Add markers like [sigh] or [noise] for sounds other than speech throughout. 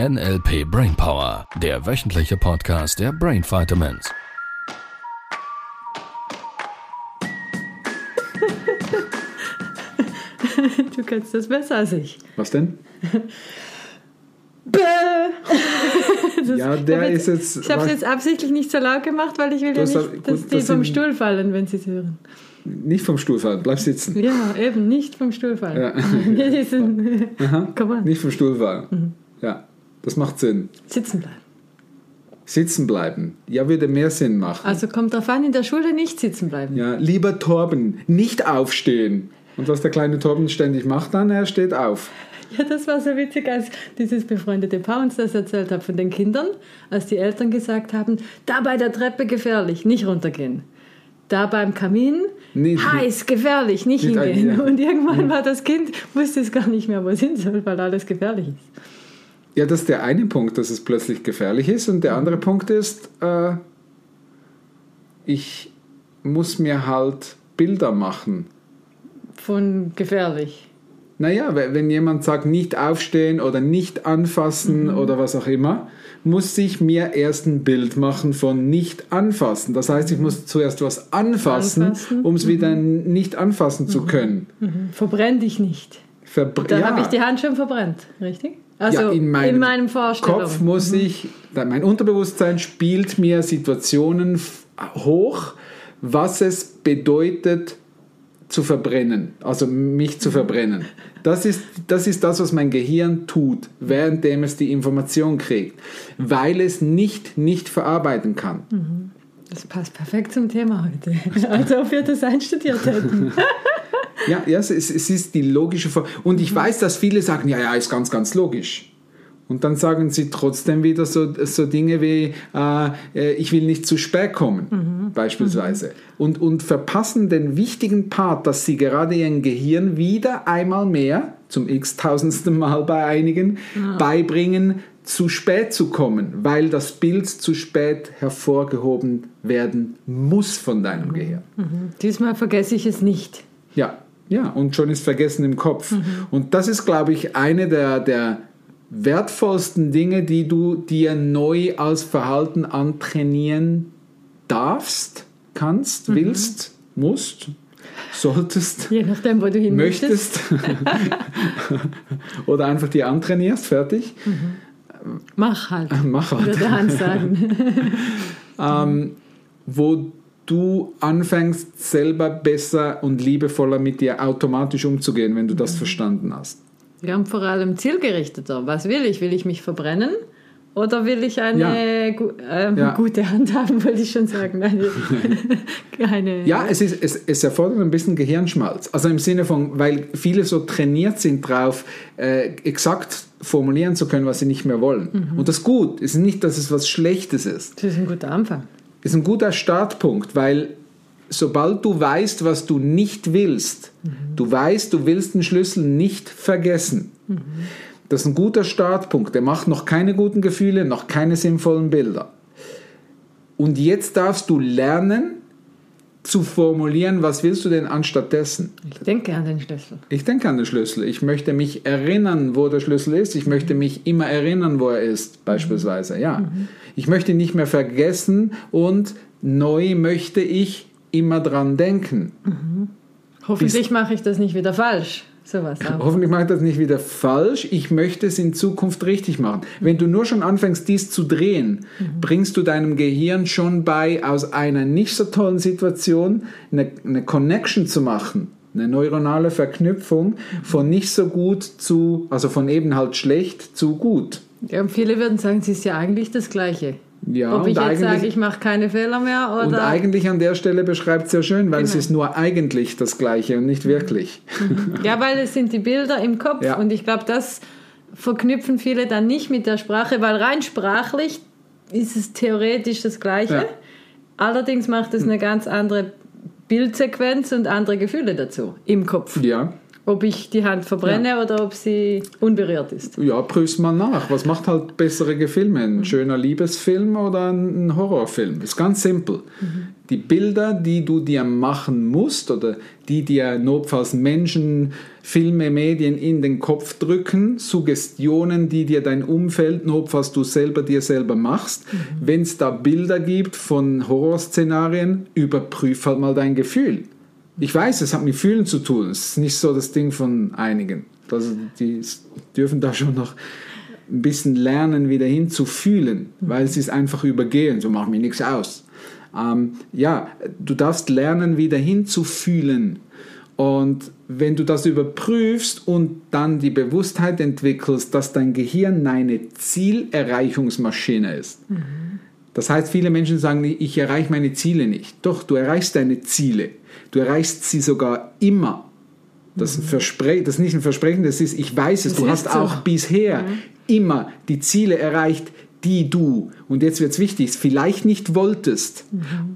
NLP Brainpower, der wöchentliche Podcast der Brain Vitamins. Du kannst das besser als ich. Was denn? Bäh. [laughs] Das- Ja, der ich hab ist jetzt- Ich habe es jetzt absichtlich nicht so laut gemacht, weil ich will ja hast nicht, aber- gut, dass die das vom sind- Stuhl fallen, wenn sie es hören. Nicht vom Stuhl fallen, bleib sitzen. Ja, eben, nicht vom Stuhl fallen. Ja. [laughs] Die sind, Aha. Komm on. Nicht vom Stuhl fallen. Mhm. Ja, das macht Sinn. sitzen bleiben. Sitzen bleiben. Ja, würde mehr Sinn machen. Also kommt drauf an, in der Schule nicht sitzen bleiben. Ja, lieber Torben, nicht aufstehen. Und was der kleine Torben ständig macht dann, er steht auf. Ja, das war so witzig, als dieses befreundete Paar uns das erzählt hat von den Kindern, als die Eltern gesagt haben, da bei der Treppe gefährlich, nicht runtergehen. Da beim Kamin, Nee, heiß, gefährlich, nicht, Nicht hingehen. ein- ja. Und irgendwann war das Kind, wusste es gar nicht mehr, wo es hin soll, weil alles gefährlich ist. Ja, das ist der eine Punkt, dass es plötzlich gefährlich ist. Und der andere Punkt ist, äh, ich muss mir halt Bilder machen. Von gefährlich. Naja, we- wenn jemand sagt, nicht aufstehen oder nicht anfassen Mhm. oder was auch immer, muss ich mir erst ein Bild machen von nicht anfassen. Das heißt, ich muss zuerst was anfassen, Anfassen. um es wieder nicht anfassen zu können. Mhm. Verbrenn dich nicht. Verbr Da ja, habe ich die Hand schon verbrennt, richtig? Also ja, in meinem, in meinem. Kopf muss ich, da- mein Unterbewusstsein spielt mir Situationen hoch, was es bedeutet zu verbrennen, also mich zu verbrennen. Das ist, das ist das, was mein Gehirn tut, währenddem es die Information kriegt, weil es nicht nicht verarbeiten kann. Das passt perfekt zum Thema heute. Als ob wir das einstudiert hätten. [laughs] Ja, ja es, ist- es ist die logische Vor Und ich weiß, dass viele sagen, ja, ja, ist ganz, ganz logisch. Und dann sagen sie trotzdem wieder so, so Dinge wie, äh, äh, ich will nicht zu spät kommen, beispielsweise. Und, und verpassen den wichtigen Part, dass sie gerade ihrem Gehirn wieder einmal mehr, zum x-tausendsten Mal bei einigen, beibringen, zu spät zu kommen, weil das Bild zu spät hervorgehoben werden muss von deinem Gehirn. Diesmal vergesse ich es nicht. Ja, ja, und schon ist vergessen im Kopf. Und das ist, glaube ich, eine der, der wertvollsten Dinge, die du dir neu als Verhalten antrainieren darfst, kannst, willst, musst, solltest, Je nachdem, wo du hin möchtest. [laughs] Oder einfach dir antrainierst, fertig. Mach halt, [laughs] Mach halt. würde Hans sagen. [laughs] ähm, wo du anfängst, selber besser und liebevoller mit dir automatisch umzugehen, wenn du das verstanden hast. Wir haben vor allem zielgerichteter. Was will ich? Will ich mich verbrennen? Oder will ich eine Ja. gu ähm, Ja. gute Hand haben, wollte ich schon sagen. [laughs] Eine, eine, Ja, es, ist, es, es erfordert ein bisschen Gehirnschmalz. Also im Sinne von, weil viele so trainiert sind drauf, äh, exakt formulieren zu können, was sie nicht mehr wollen. Und das ist gut. Es ist nicht, dass es was Schlechtes ist. Das ist ein guter Anfang. Ist ein guter Startpunkt, weil sobald du weißt, was du nicht willst, du weißt, du willst den Schlüssel nicht vergessen. Das ist ein guter Startpunkt. Der macht noch keine guten Gefühle, noch keine sinnvollen Bilder. Und jetzt darfst du lernen zu formulieren, was willst du denn anstattdessen? Ich denke an den Schlüssel. Ich denke an den Schlüssel. Ich möchte mich erinnern, wo der Schlüssel ist. Ich möchte mich immer erinnern, wo er ist, beispielsweise. Ja. Ich möchte nicht mehr vergessen und neu möchte ich immer dran denken. Hoffentlich mache ich das nicht wieder falsch. Sowas auch. Hoffentlich mache ich das nicht wieder falsch. Ich möchte es in Zukunft richtig machen. Wenn du nur schon anfängst, dies zu drehen, bringst du deinem Gehirn schon bei, aus einer nicht so tollen Situation eine, eine Connection zu machen. Eine neuronale Verknüpfung von nicht so gut zu, also von eben halt schlecht zu gut. Ja, und viele würden sagen, es ist ja eigentlich das Gleiche. Ja, Ob ich jetzt sage, ich mache keine Fehler mehr oder. Und eigentlich an der Stelle beschreibt es ja schön, weil es Genau. ist nur eigentlich das Gleiche und nicht wirklich. Ja, weil es sind die Bilder im Kopf Ja. und ich glaube, das verknüpfen viele dann nicht mit der Sprache, weil rein sprachlich ist es theoretisch das Gleiche. Ja. Allerdings macht es eine ganz andere Bildsequenz und andere Gefühle dazu im Kopf. Ja. Ob ich die Hand verbrenne oder ob sie unberührt ist. Ja, prüf's mal nach. Was macht halt bessere Filme? Ein schöner Liebesfilm oder ein Horrorfilm? Ist ganz simpel. Die Bilder, die du dir machen musst oder die dir notfalls Menschen, Filme, Medien in den Kopf drücken, Suggestionen, die dir dein Umfeld, notfalls du selber dir selber machst. Wenn es da Bilder gibt von Horrorszenarien, überprüf halt mal dein Gefühl. Ich weiß, es hat mit Fühlen zu tun. Es ist nicht so das Ding von einigen. Also die dürfen da schon noch ein bisschen lernen, wieder hinzufühlen, weil sie es einfach übergehen. So macht mir nichts aus. Ähm, ja, du darfst lernen, wieder hinzufühlen. Und wenn du das überprüfst und dann die Bewusstheit entwickelst, dass dein Gehirn eine Zielerreichungsmaschine ist. Das heißt, viele Menschen sagen, ich erreiche meine Ziele nicht. Doch, du erreichst deine Ziele. Du erreichst sie sogar immer. Das, ist, Verspre das ist nicht ein Versprechen, das ist, ich weiß es, Das du hast so. auch bisher immer die Ziele erreicht, die du, und jetzt wird es wichtig, vielleicht nicht wolltest,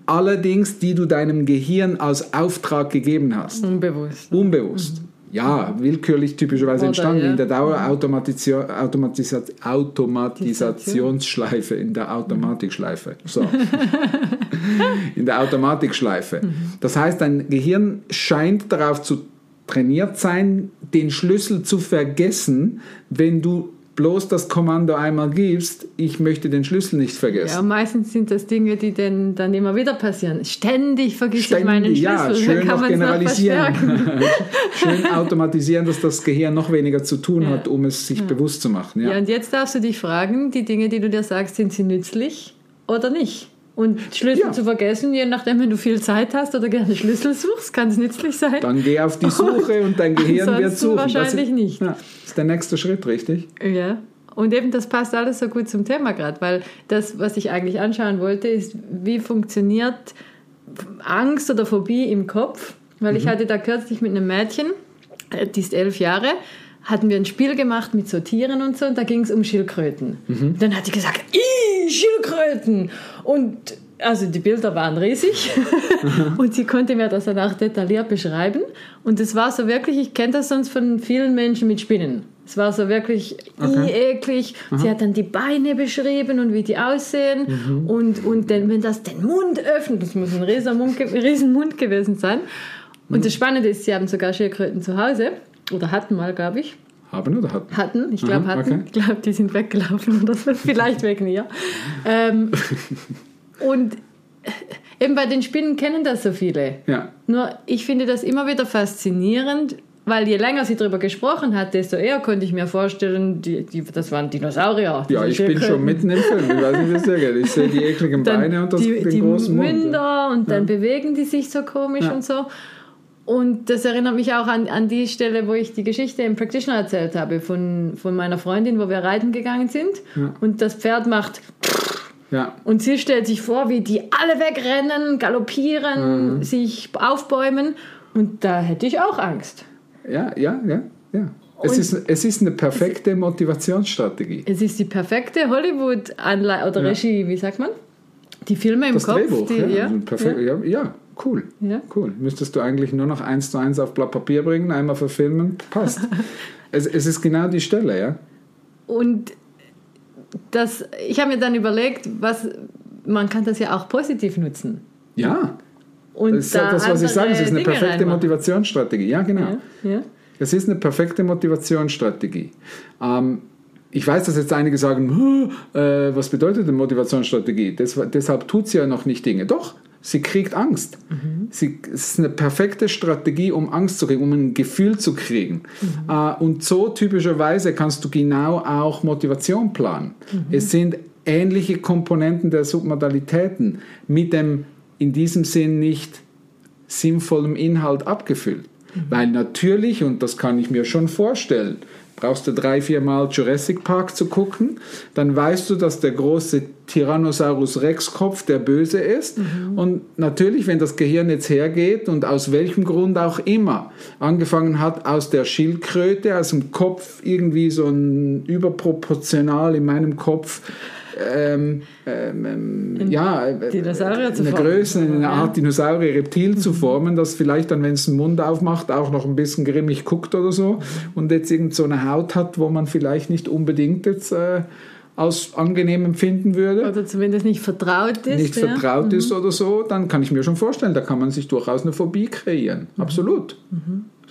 allerdings die du deinem Gehirn als Auftrag gegeben hast. Unbewusst. Unbewusst. Ja, willkürlich typischerweise Oder, entstanden ja. in der Dauerautomatisation, Automatisa Automatisationsschleife, in der Automatikschleife. So. [laughs] in der Automatikschleife. Das heißt, dein Gehirn scheint darauf zu trainiert sein, den Schlüssel zu vergessen, wenn du bloß das Kommando einmal gibst, ich möchte den Schlüssel nicht vergessen. Ja, meistens sind das Dinge, die denn dann immer wieder passieren. Ständig vergesse ich meinen Ständig, Schlüssel. ja, Dann schön kann noch generalisieren. verstärken. [laughs] schön automatisieren, dass das Gehirn noch weniger zu tun hat, um es sich bewusst zu machen. Ja. Ja, und jetzt darfst du dich fragen, die Dinge, die du dir sagst, sind sie nützlich oder nicht? Und Schlüssel Ja. zu vergessen, je nachdem, wenn du viel Zeit hast oder gerne Schlüssel suchst, kann es nützlich sein. Dann geh auf die Suche und dein Gehirn wird suchen. wahrscheinlich das ist, nicht. Ja, ist der nächste Schritt, richtig? Ja. Und eben das passt alles so gut zum Thema gerade, weil das, was ich eigentlich anschauen wollte, ist, wie funktioniert Angst oder Phobie im Kopf. Weil ich hatte da kürzlich mit einem Mädchen, äh, die ist elf Jahre, hatten wir ein Spiel gemacht mit so Tieren und so und da ging es um Schildkröten. Und dann hat sie gesagt, "Ih, Schildkröten! Und also die Bilder waren riesig [laughs] und sie konnte mir das dann auch detailliert beschreiben. Und es war so wirklich, ich kenne das sonst von vielen Menschen mit Spinnen. Es war so wirklich Okay. eklig. Sie hat dann die Beine beschrieben und wie die aussehen. Und, und dann, wenn das den Mund öffnet, das muss ein riesen Mund, riesen Mund gewesen sein. Und das Spannende ist, sie haben sogar Schildkröten zu Hause. Oder hatten mal, glaube ich. Haben oder hatten? Hatten, ich glaube Aha, hatten. okay. Ich glaube, die sind weggelaufen [laughs] oder so. Vielleicht wegen ihr. Ähm, und eben bei den Spinnen kennen das so viele. Ja. Nur ich finde das immer wieder faszinierend, weil je länger sie darüber gesprochen hat, desto eher konnte ich mir vorstellen, die, die, das waren Dinosaurier. Ja, ich bin schon mitten im Film. Ich weiß nicht, dir geht. Ich sehe die ekligen Beine und das, die, den die großen Mund. Münder und dann bewegen die sich so komisch Ja. und so. Und das erinnert mich auch an, an die Stelle, wo ich die Geschichte im Practitioner erzählt habe, von, von meiner Freundin, wo wir reiten gegangen sind. Ja. Und das Pferd macht Ja. und sie stellt sich vor, wie die alle wegrennen, galoppieren, Mhm. sich aufbäumen. Und da hätte ich auch Angst. ja, ja, ja, ja. Es Und- ist, es ist eine perfekte Motivationsstrategie. Es ist die perfekte Hollywood-Anleitung oder Ja. Regie, wie sagt man? Die Filme im Das Kopf. Drehbuch, die, ja, also perfekt, ja. Ja, cool. Ja. Cool. Müsstest du eigentlich nur noch eins zu eins auf Blatt Papier bringen, einmal verfilmen, passt. [laughs] es, es ist genau die Stelle, ja. Und das, ich habe mir dann überlegt, was, man kann das ja auch positiv nutzen. Ja, Und das ist ja das, was ich sage. Es ist eine Dinge perfekte reinmachen. Motivationsstrategie. Ja, genau. Ja, ja. Es ist eine perfekte Motivationsstrategie. Ähm, ich weiß, dass jetzt einige sagen, "Huh, äh, was bedeutet denn Motivationsstrategie? Des, deshalb tut sie ja noch nicht Dinge. Doch, sie kriegt Angst. Sie, es ist eine perfekte Strategie, um Angst zu kriegen, um ein Gefühl zu kriegen. Äh, und so typischerweise kannst du genau auch Motivation planen. Es sind ähnliche Komponenten der Submodalitäten mit dem in diesem Sinn nicht sinnvollem Inhalt abgefüllt. Weil natürlich, und das kann ich mir schon vorstellen, brauchst du drei, vier Mal Jurassic Park zu gucken, dann weißt du, dass der große Tyrannosaurus Rex Kopf der Böse ist. Und natürlich, wenn das Gehirn jetzt hergeht und aus welchem Grund auch immer. Angefangen hat, aus der Schildkröte, aus dem Kopf irgendwie so ein überproportional in meinem Kopf ähm, ähm, ja, äh, Dinosaurier zu eine. Größe, eine. Art Dinosaurier, Reptil zu [laughs] formen, das vielleicht dann, wenn es den Mund aufmacht, auch noch ein bisschen grimmig guckt oder so und jetzt irgend so eine Haut hat, wo man vielleicht nicht unbedingt jetzt äh, als angenehm empfinden würde Oder zumindest nicht vertraut ist. nicht ja. Mhm. vertraut ist oder so, dann kann ich mir schon vorstellen, da kann man sich durchaus eine Phobie kreieren. Mhm. Absolut.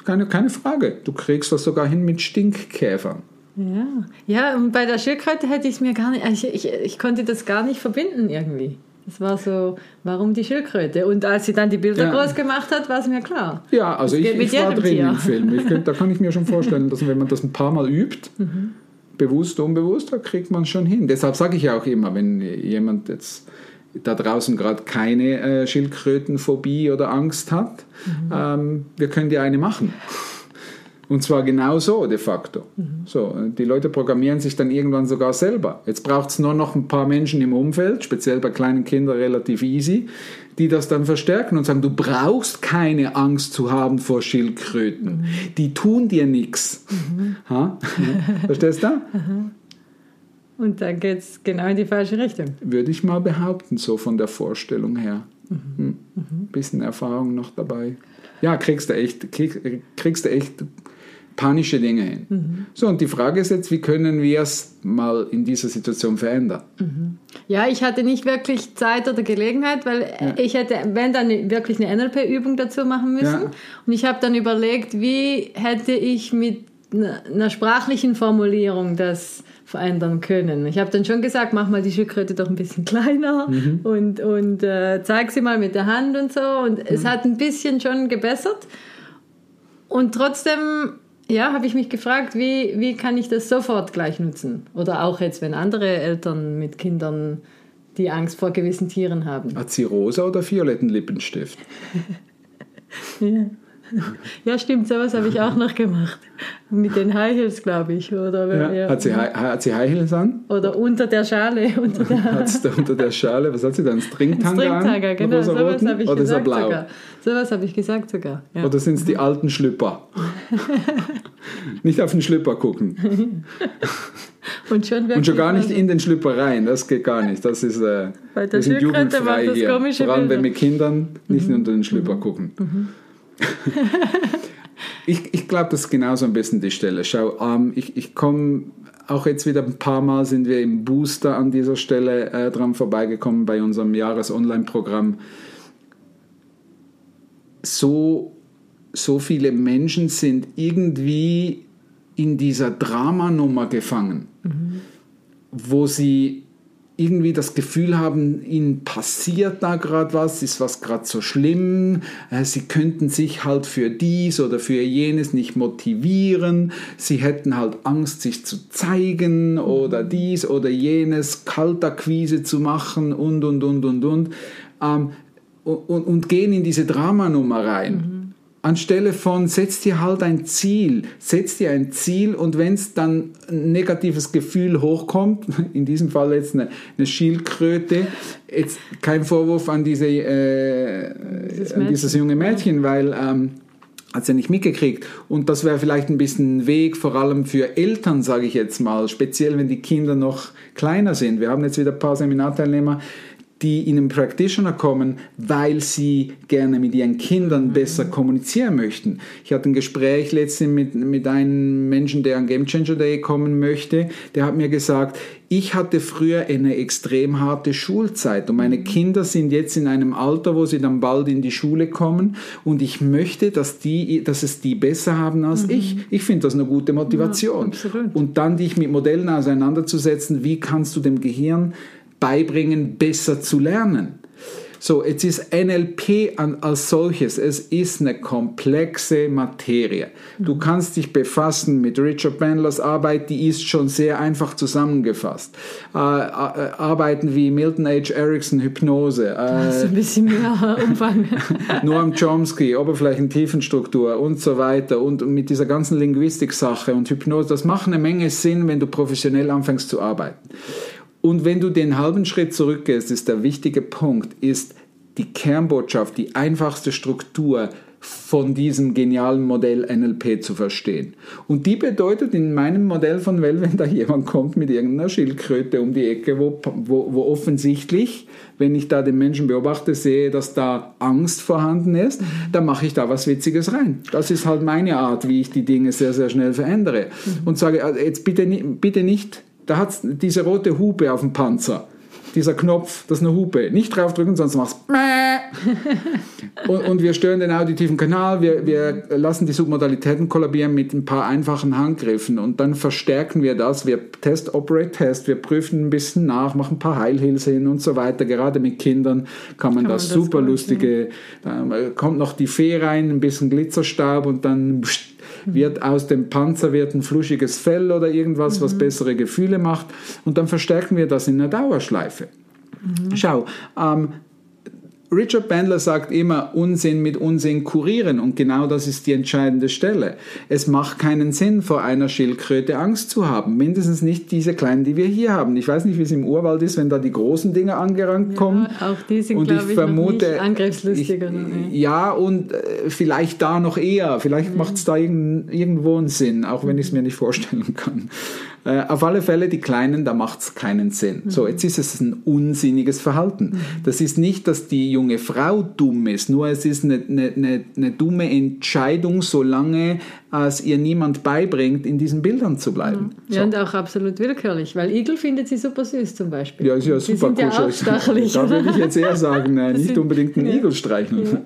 Keine, keine Frage. Du kriegst das sogar hin mit Stinkkäfern. Ja. ja, und bei der Schildkröte hätte ich es mir gar nicht, ich, ich, ich konnte das gar nicht verbinden irgendwie. Das war so, warum die Schildkröte? Und als sie dann die Bilder Ja. groß gemacht hat, war es mir klar. Ja, also ich, ich war drin Tier. im Film. Ich da kann ich mir schon vorstellen, dass wenn man das ein paar Mal übt, [laughs] Mhm. bewusst, unbewusst, da kriegt man schon hin. Deshalb sage ich ja auch immer, wenn jemand jetzt da draußen gerade keine äh, Schildkrötenphobie oder Angst hat, Mhm. ähm, wir können dir eine machen. Und zwar genau so de facto. Mhm. So, die Leute programmieren sich dann irgendwann sogar selber. Jetzt braucht es nur noch ein paar Menschen im Umfeld, speziell bei kleinen Kindern relativ easy, die das dann verstärken und sagen, du brauchst keine Angst zu haben vor Schildkröten. Die tun dir nichts. [laughs] Verstehst du? Und dann geht es genau in die falsche Richtung. Würde ich mal behaupten, so von der Vorstellung her. Hm. Bisschen Erfahrung noch dabei. Ja, kriegst du echt, krieg, kriegst du echt panische Dinge hin. So, und die Frage ist jetzt, wie können wir es mal in dieser Situation verändern? Ja, ich hatte nicht wirklich Zeit oder Gelegenheit, weil ich hätte, wenn dann wirklich eine NLP-Übung dazu machen müssen. Ja. Und ich habe dann überlegt, wie hätte ich mit einer sprachlichen Formulierung das verändern können. Ich habe dann schon gesagt, mach mal die Schildkröte doch ein bisschen [laughs] kleiner und, und äh, zeig sie mal mit der Hand und so. Und es hat ein bisschen schon gebessert. Und trotzdem, ja, habe ich mich gefragt, wie, wie kann ich das sofort gleich nutzen? Oder auch jetzt, wenn andere Eltern mit Kindern die Angst vor gewissen Tieren haben. Hat sie rosa oder violetten Lippenstift? [laughs] [laughs] Ja, [laughs] ja stimmt, sowas habe ich auch noch gemacht. Mit den High Heels, glaube ich. Oder, ja. Hat, sie, High- hat sie High Heels an? oder unter der Schale. [laughs] Unter der [laughs] Hat sie da unter der Schale, was hat sie dann? Stringtanga an? Stringtanga, genau. Sowas habe ich Oder er gesagt blau? sogar. Sowas habe ich gesagt sogar. Ja. Oder sind es die alten Schlüpper? nicht auf den Schlüpper gucken. Und schon, Und schon gar nicht in den Schlüpper rein, das geht gar nicht. Das ist, äh, Bei der wir sind jugendfrei hier. Vor allem wenn mit Kindern nicht unter den Schlüpper gucken. [laughs] ich ich glaube, das ist genauso ein bisschen die Stelle. Schau, ähm, ich, ich komme auch jetzt wieder ein paar Mal sind wir im Booster an dieser Stelle äh, dran vorbeigekommen bei unserem Jahres-Online-Programm. So, so viele Menschen sind irgendwie in dieser Dramanummer gefangen, wo sie irgendwie das Gefühl haben, ihnen passiert da gerade was, ist was gerade so schlimm, äh, sie könnten sich halt für dies oder für jenes nicht motivieren, sie hätten halt Angst, sich zu zeigen oder dies oder jenes, Kaltakquise zu machen und, und, und, und, und, ähm, und, und gehen in diese Dramanummer rein. Anstelle von, setz dir halt ein Ziel, setz dir ein Ziel und wenn es dann ein negatives Gefühl hochkommt, [laughs] in diesem Fall jetzt eine, eine Schildkröte, jetzt kein Vorwurf an, diese, äh, Dieses an dieses junge Mädchen, weil ähm, hat sie ja nicht mitgekriegt. Und das wäre vielleicht ein bisschen ein Weg, vor allem für Eltern, sage ich jetzt mal, speziell wenn die Kinder noch kleiner sind. Wir haben jetzt wieder ein paar Seminarteilnehmer, die in einen Practitioner kommen, weil sie gerne mit ihren Kindern besser kommunizieren möchten. Ich hatte ein Gespräch letztens mit, mit einem Menschen, der an Game Changer Day kommen möchte. Der hat mir gesagt, ich hatte früher eine extrem harte Schulzeit und meine Kinder sind jetzt in einem Alter, wo sie dann bald in die Schule kommen und ich möchte, dass, die, dass es die besser haben als ich. Ich finde das eine gute Motivation. absolut. und dann dich mit Modellen auseinanderzusetzen, wie kannst du dem Gehirn beibringen, besser zu lernen. So, jetzt ist NLP als solches, es ist eine komplexe Materie. Du kannst dich befassen mit Richard Bandlers Arbeit, die ist schon sehr einfach zusammengefasst. Äh, äh, Arbeiten wie Milton H. Erickson Hypnose, äh, So ein bisschen mehr [laughs] Umfang. Noam Chomsky, Oberflächentiefenstruktur und so weiter und mit dieser ganzen Linguistik-Sache und Hypnose, das macht eine Menge Sinn, wenn du professionell anfängst zu arbeiten. Und wenn du den halben Schritt zurückgehst, ist der wichtige Punkt, ist die Kernbotschaft, die einfachste Struktur, von diesem genialen Modell NLP zu verstehen. Und die bedeutet in meinem Modell von Well, wenn [laughs] da jemand kommt mit irgendeiner Schildkröte um die Ecke, wo, wo, wo offensichtlich, wenn ich da den Menschen beobachte, sehe, dass da Angst vorhanden ist, dann mache ich da was Witziges rein. Das ist halt meine Art, wie ich die Dinge sehr, sehr schnell verändere. Und sage, also jetzt bitte, bitte nicht, da hat diese rote Hupe auf dem Panzer dieser Knopf, das ist eine Hupe. Nicht draufdrücken, sonst machst du [laughs] und, und wir stören den auditiven Kanal, wir, wir lassen die Submodalitäten kollabieren mit ein paar einfachen Handgriffen und dann verstärken wir das. Wir Test, Operate, Test, wir prüfen ein bisschen nach, machen ein paar Heilhilfe hin und so weiter. Gerade mit Kindern kann man, kann das, man das super lustige, da kommt noch die Fee rein, ein bisschen Glitzerstaub und dann wird aus dem Panzer wird ein fluschiges Fell oder irgendwas, mhm. was bessere Gefühle macht und dann verstärken wir das in einer Dauerschleife. Mhm. Schau, ähm, Richard Bandler sagt immer, Unsinn mit Unsinn kurieren und genau das ist die entscheidende Stelle. Es macht keinen Sinn, vor einer Schildkröte Angst zu haben. Mindestens nicht diese kleinen, die wir hier haben. Ich weiß nicht, wie es im Urwald ist, wenn da die großen Dinge angerannt kommen. Ja, auch die sind, glaube ich, vermute, nicht angriffslustiger. Ich, ja, und äh, vielleicht da noch eher. Vielleicht mhm. macht es da irgend, irgendwo einen Sinn, auch wenn ich es mir nicht vorstellen kann. Äh, auf alle Fälle, die Kleinen, da macht es keinen Sinn. Mhm. So, jetzt ist es ein unsinniges Verhalten. Mhm. Das ist nicht, dass die junge Frau dumm ist, nur es ist eine, eine, eine, eine dumme Entscheidung, solange es ihr niemand beibringt, in diesen Bildern zu bleiben. Mhm. Ja, so. und auch absolut willkürlich, weil Igel findet sie super süß zum Beispiel. Ja, ist ja super die sind ja auch stachelig. Da würde ich jetzt eher sagen, nein, nicht unbedingt einen ja. Igel streicheln. Ja.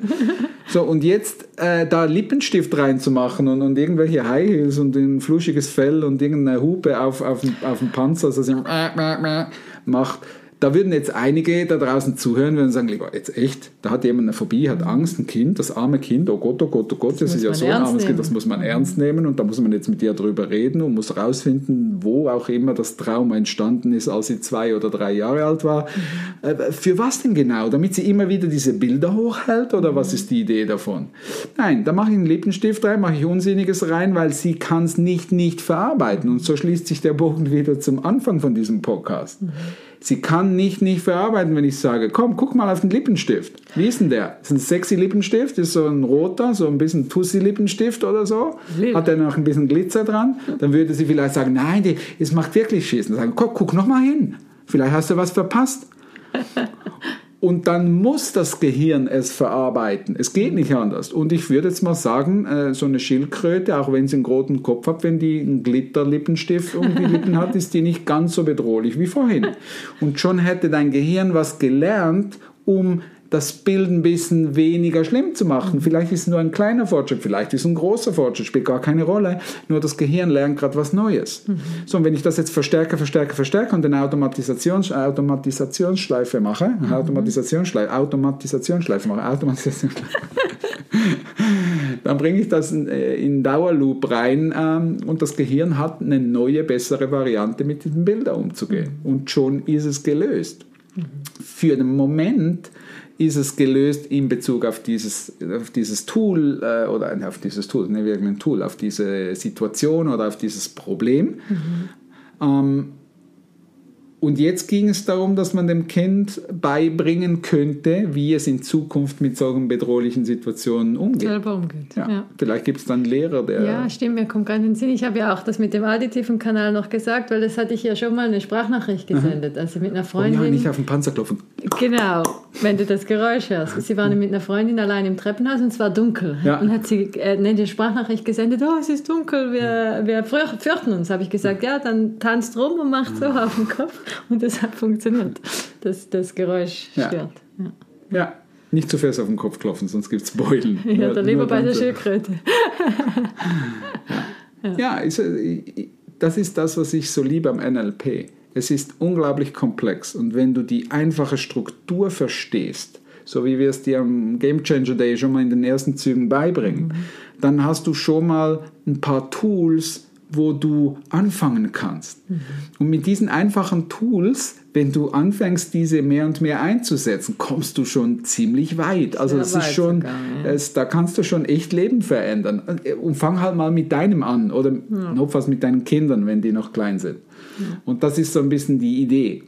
So, und jetzt äh, da Lippenstift reinzumachen und, und irgendwelche High Heels und ein fluschiges Fell und irgendeine Hupe auf, auf, auf dem Panzer, also sie macht, da würden jetzt einige da draußen zuhören und sagen, jetzt echt, da hat jemand eine Phobie, hat Angst, ein Kind, das arme Kind, oh Gott, oh Gott, oh Gott, das, das ist ja so ein armes Kind, das muss man ernst nehmen und da muss man jetzt mit dir drüber reden und muss rausfinden, wo auch immer das Trauma entstanden ist, als sie zwei oder drei Jahre alt war. Mhm. Äh, für was denn genau? Damit sie immer wieder diese Bilder hochhält oder mhm. was ist die Idee davon? Nein, da mache ich einen Lippenstift rein, mache ich Unsinniges rein, weil sie kann es nicht nicht verarbeiten und so schließt sich der Bogen wieder zum Anfang von diesem Podcast. Mhm. Sie kann nicht nicht verarbeiten, wenn ich sage, komm, guck mal auf den Lippenstift. Wie ist denn der? Ist ein sexy Lippenstift? Ist so ein roter, so ein bisschen Tussi Lippenstift oder so? Lila. Hat der noch ein bisschen Glitzer dran? Dann würde sie vielleicht sagen, nein, es macht wirklich Schiss. Dann sagen, guck, guck noch mal hin. Vielleicht hast du was verpasst. Und dann muss das Gehirn es verarbeiten. Es geht nicht anders. Und ich würde jetzt mal sagen, äh, so eine Schildkröte, auch wenn sie einen roten Kopf hat, wenn die einen Glitterlippenstift um die Lippen hat, ist die nicht ganz so bedrohlich wie vorhin. Und schon hätte dein Gehirn was gelernt, um das Bild ein bisschen weniger schlimm zu machen. Vielleicht ist es nur ein kleiner Fortschritt, vielleicht ist es ein großer Fortschritt, spielt gar keine Rolle. Nur das Gehirn lernt gerade was Neues. Mhm. So, und wenn ich das jetzt verstärke, verstärke, verstärke und eine Automatisations Automatisationsschleife mache, mhm. Automatisationsschleife, Automatisationsschleife mache, Automatisationsschleife, [laughs] dann bringe ich das in, äh, in Dauerloop rein ähm, und das Gehirn hat eine neue, bessere Variante, mit diesen Bildern umzugehen. Mhm. Und schon ist es gelöst. Mhm. Für den Moment ist es gelöst in Bezug auf dieses, auf dieses Tool äh, oder auf dieses Tool, nicht wirklich ein Tool, auf diese Situation oder auf dieses Problem. Mhm. Ähm, und jetzt ging es darum, dass man dem Kind beibringen könnte, wie es in Zukunft mit solchen bedrohlichen Situationen umgeht. Selber umgeht. Ja. ja. Vielleicht gibt es dann einen Lehrer, der. Ja, stimmt, mir kommt gerade in den Sinn. Ich habe ja auch das mit dem auditiven Kanal noch gesagt, weil das hatte ich ja schon mal eine Sprachnachricht gesendet. Also mit einer Freundin. Oh ja, nicht auf den Panzer klopfen. Genau, wenn du das Geräusch hörst. Sie waren mit einer Freundin allein im Treppenhaus und es war dunkel. Ja. Und hat sie äh, eine Sprachnachricht gesendet: Oh, es ist dunkel, wir, wir fürchten uns. Habe ich gesagt: Ja, dann tanzt rum und macht so auf den Kopf. Und das hat funktioniert. Das, das Geräusch stört. Ja. ja. ja. Nicht zu fest auf den Kopf klopfen, sonst gibt es Beulen. [laughs] Ja, dann lieber bei der Schildkröte. [laughs] ja, ja äh, das ist das, was ich so liebe am NLP. Es ist unglaublich komplex und wenn du die einfache Struktur verstehst, so wie wir es dir am Game Changer Day schon mal in den ersten Zügen beibringen, mhm. dann hast du schon mal ein paar Tools, wo du anfangen kannst. Mhm. Und mit diesen einfachen Tools, wenn du anfängst, diese mehr und mehr einzusetzen, kommst du schon ziemlich weit. Also es ist schon, sogar, ja. es, da kannst du schon echt Leben verändern. Und fang halt mal mit deinem an oder ja. notfalls mit deinen Kindern, wenn die noch klein sind. Ja. Und das ist so ein bisschen die Idee.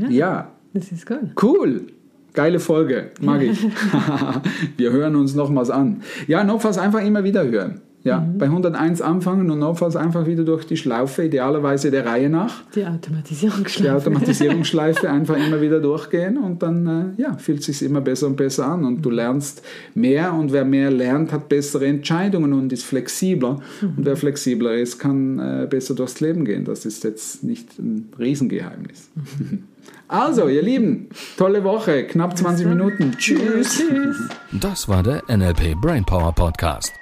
Ja. ja. Das ist cool. Cool. Geile Folge, mag ich. [laughs] Wir hören uns nochmals an. Ja, notfalls einfach immer wieder hören. Ja, mhm. bei 101 anfangen und notfalls einfach wieder durch die Schlaufe, idealerweise der Reihe nach. Die Automatisierungsschleife. Die Automatisierungsschleife einfach immer wieder durchgehen und dann äh, ja, fühlt es sich immer besser und besser an und du lernst mehr und wer mehr lernt, hat bessere Entscheidungen und ist flexibler mhm. und wer flexibler ist, kann äh, besser durchs Leben gehen. Das ist jetzt nicht ein Riesengeheimnis. Mhm. [laughs] Also, ihr Lieben, tolle Woche, knapp 20 Minuten. Tschüss. Tschüss. Das war der NLP Brainpower Podcast.